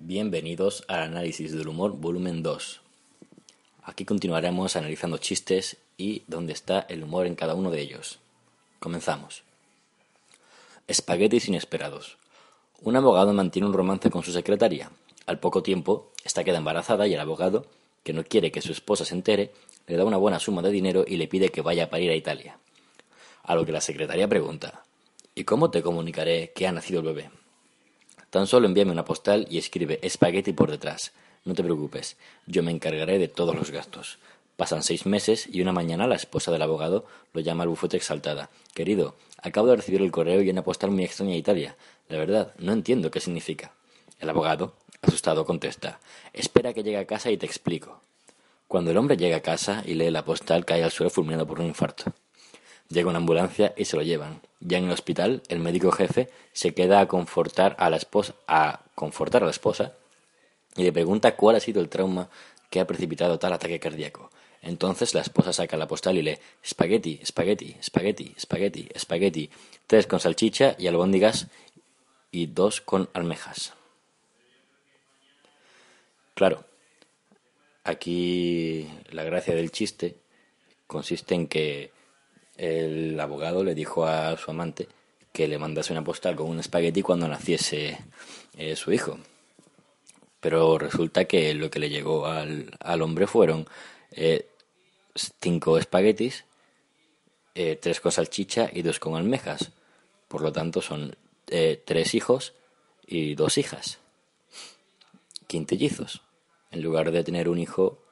Bienvenidos al análisis del humor volumen 2. Aquí continuaremos analizando chistes y dónde está el humor en cada uno de ellos. Comenzamos. Espaguetis inesperados. Un abogado mantiene un romance con su secretaria. Al poco tiempo, esta queda embarazada y el abogado, que no quiere que su esposa se entere, le da una buena suma de dinero y le pide que vaya a parir a Italia. A lo que la secretaria pregunta, ¿y cómo te comunicaré que ha nacido el bebé? Tan solo envíame una postal y escribe espagueti por detrás. No te preocupes, yo me encargaré de todos los gastos. Pasan seis meses y una mañana la esposa del abogado lo llama al bufete exaltada. Querido, acabo de recibir el correo y una postal muy extraña de Italia. La verdad, no entiendo qué significa. El abogado, asustado, contesta. Espera que llegue a casa y te explico. Cuando el hombre llega a casa y lee la postal, cae al suelo fulminado por un infarto. Llega una ambulancia y se lo llevan. Ya en el hospital, el médico jefe se queda a confortar a la esposa, a confortar a la esposa y le pregunta cuál ha sido el trauma que ha precipitado tal ataque cardíaco. Entonces la esposa saca la postal y lee espagueti, espagueti, espagueti, espagueti, espagueti, tres con salchicha y albóndigas y dos con almejas. Claro, aquí la gracia del chiste consiste en que el abogado le dijo a su amante que le mandase una postal con un espagueti cuando naciese eh, su hijo. Pero resulta que lo que le llegó al, al hombre fueron eh, cinco espaguetis, eh, tres con salchicha y dos con almejas. Por lo tanto, son tres hijos y dos hijas. Quintellizos. En lugar de tener un hijo,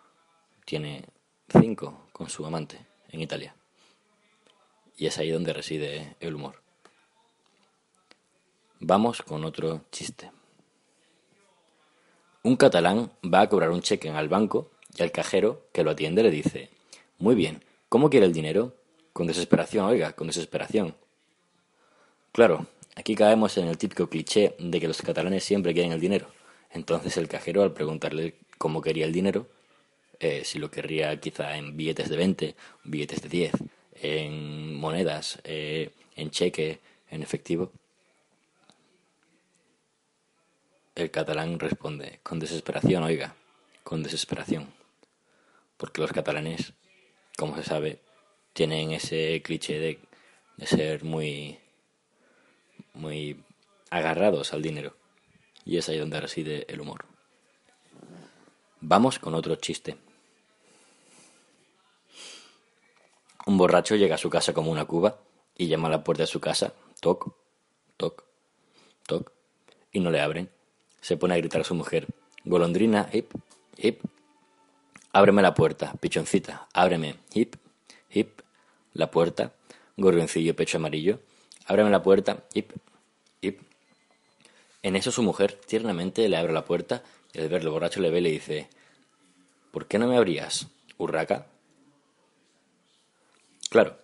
tiene cinco con su amante en Italia. Y es ahí donde reside el humor. Vamos con otro chiste. Un catalán va a cobrar un cheque al banco y al cajero que lo atiende le dice, Muy bien, ¿cómo quiere el dinero? Con desesperación, oiga, con desesperación. Claro, aquí caemos en el típico cliché de que los catalanes siempre quieren el dinero. Entonces el cajero, al preguntarle cómo quería el dinero, eh, si lo querría quizá en billetes de 20, billetes de 10, en monedas, eh, en cheque, en efectivo? El catalán responde, con desesperación, oiga, con desesperación. Porque los catalanes, como se sabe, tienen ese cliché de, de ser muy, muy agarrados al dinero. Y es ahí donde reside el humor. Vamos con otro chiste. Un borracho llega a su casa como una cuba y llama a la puerta de su casa, toc, toc, toc, y no le abren. Se pone a gritar a su mujer, golondrina, hip, hip, ábreme la puerta, pichoncita, ábreme, hip, hip, la puerta, gorrioncillo, pecho amarillo, ábreme la puerta, hip, hip. En eso su mujer tiernamente le abre la puerta y al verlo borracho le ve y le dice, ¿por qué no me abrías, urraca? Claro,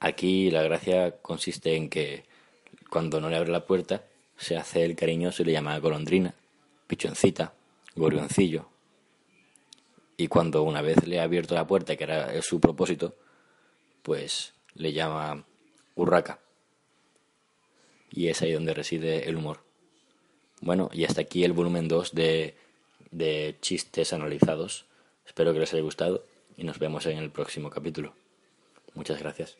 aquí la gracia consiste en que cuando no le abre la puerta, se hace el cariñoso y le llama golondrina, pichoncita, gorrioncillo. Y cuando una vez le ha abierto la puerta, que era su propósito, pues le llama urraca. Y es ahí donde reside el humor. Bueno, y hasta aquí el volumen 2 de, de chistes analizados. Espero que les haya gustado y nos vemos en el próximo capítulo. Muchas gracias.